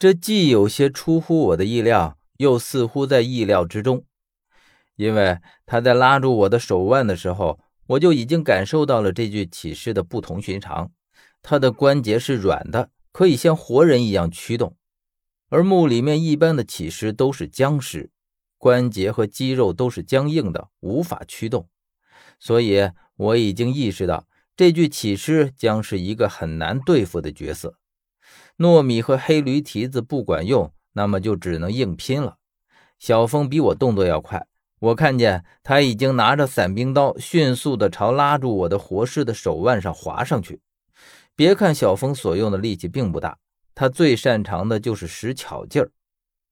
这既有些出乎我的意料，又似乎在意料之中。因为他在拉住我的手腕的时候，我就已经感受到了这具起尸的不同寻常。他的关节是软的，可以像活人一样驱动，而墓里面一般的起尸都是僵尸，关节和肌肉都是僵硬的，无法驱动。所以我已经意识到，这具起尸将是一个很难对付的角色。糯米和黑驴蹄子不管用，那么就只能硬拼了。小峰比我动作要快。我看见他已经拿着伞兵刀，迅速地朝拉住我的活尸的手腕上划上去。别看小峰所用的力气并不大，他最擅长的就是使巧劲儿，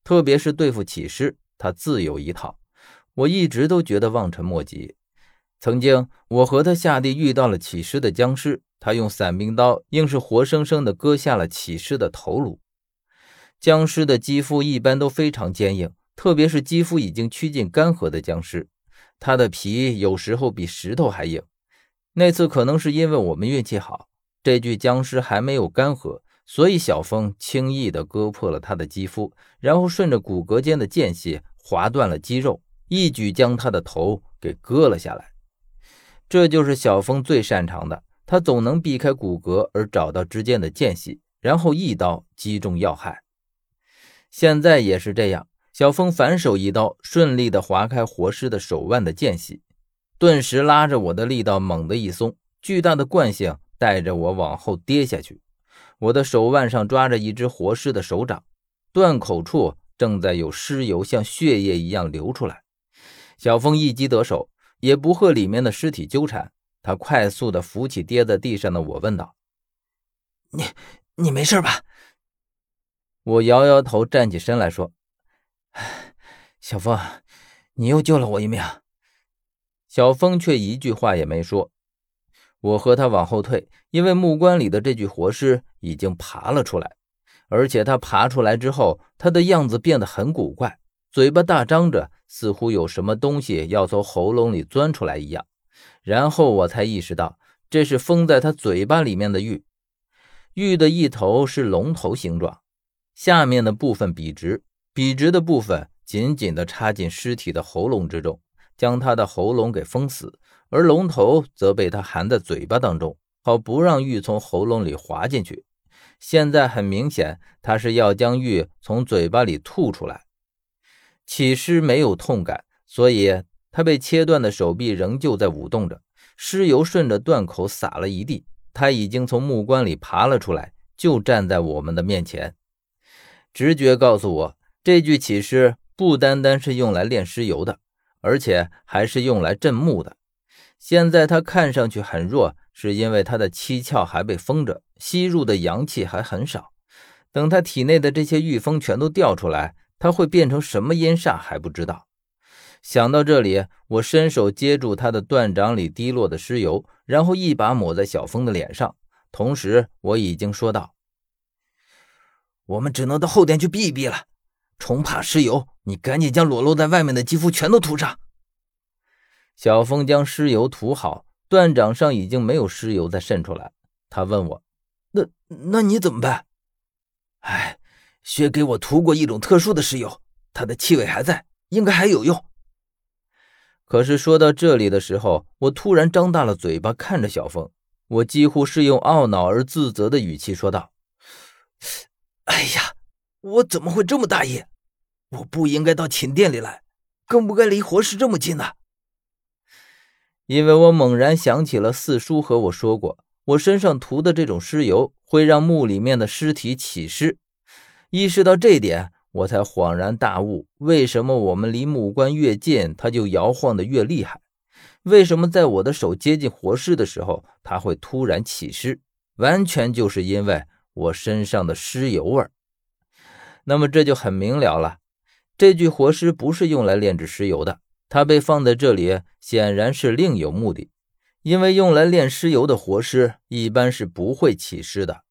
特别是对付起尸，他自有一套。我一直都觉得望尘莫及。曾经我和他下地遇到了起尸的僵尸，他用伞兵刀硬是活生生地割下了起尸的头颅。僵尸的肌肤一般都非常坚硬。特别是肌肤已经趋近干涸的僵尸，他的皮有时候比石头还硬。那次可能是因为我们运气好，这具僵尸还没有干涸，所以小峰轻易地割破了他的肌肤，然后顺着骨骼间的间隙划断了肌肉，一举将他的头给割了下来。这就是小峰最擅长的，他总能避开骨骼而找到之间的间隙，然后一刀击中要害。现在也是这样。小峰反手一刀，顺利地划开活尸的手腕的间隙，顿时拉着我的力道猛地一松，巨大的惯性带着我往后跌下去。我的手腕上抓着一只活尸的手掌，断口处正在有尸油像血液一样流出来。小峰一击得手，也不和里面的尸体纠缠，他快速地扶起跌在地上的我，问道：“你你没事吧？”我摇摇头，站起身来说。小峰，你又救了我一命。小峰却一句话也没说。我和他往后退，因为木棺里的这具活尸已经爬了出来，而且他爬出来之后，他的样子变得很古怪，嘴巴大张着，似乎有什么东西要从喉咙里钻出来一样。然后我才意识到，这是封在他嘴巴里面的玉。玉的一头是龙头形状，下面的部分笔直。笔直的部分紧紧地插进尸体的喉咙之中，将他的喉咙给封死，而龙头则被他含在嘴巴当中，好不让玉从喉咙里滑进去。现在很明显，他是要将玉从嘴巴里吐出来。起尸没有痛感，所以他被切断的手臂仍旧在舞动着，尸油顺着断口洒了一地。他已经从木棺里爬了出来，就站在我们的面前。直觉告诉我。这具起尸不单单是用来炼尸油的，而且还是用来镇墓的。现在他看上去很弱，是因为他的七窍还被封着，吸入的阳气还很少。等他体内的这些玉风全都掉出来，他会变成什么阴煞还不知道。想到这里，我伸手接住他的断掌里滴落的尸油，然后一把抹在小峰的脸上，同时我已经说道：“我们只能到后殿去避一避了。”虫怕尸油，你赶紧将裸露在外面的肌肤全都涂上。小峰将尸油涂好，断掌上已经没有尸油再渗出来。他问我：“那那你怎么办？”哎，薛给我涂过一种特殊的尸油，它的气味还在，应该还有用。可是说到这里的时候，我突然张大了嘴巴看着小峰，我几乎是用懊恼而自责的语气说道：“哎呀！”我怎么会这么大意？我不应该到寝殿里来，更不该离活尸这么近呢。因为我猛然想起了四叔和我说过，我身上涂的这种尸油会让墓里面的尸体起尸。意识到这点，我才恍然大悟：为什么我们离木棺越近，它就摇晃的越厉害？为什么在我的手接近活尸的时候，它会突然起尸？完全就是因为我身上的尸油味。那么这就很明了了，这具活尸不是用来炼制尸油的，它被放在这里显然是另有目的。因为用来炼尸油的活尸一般是不会起尸的。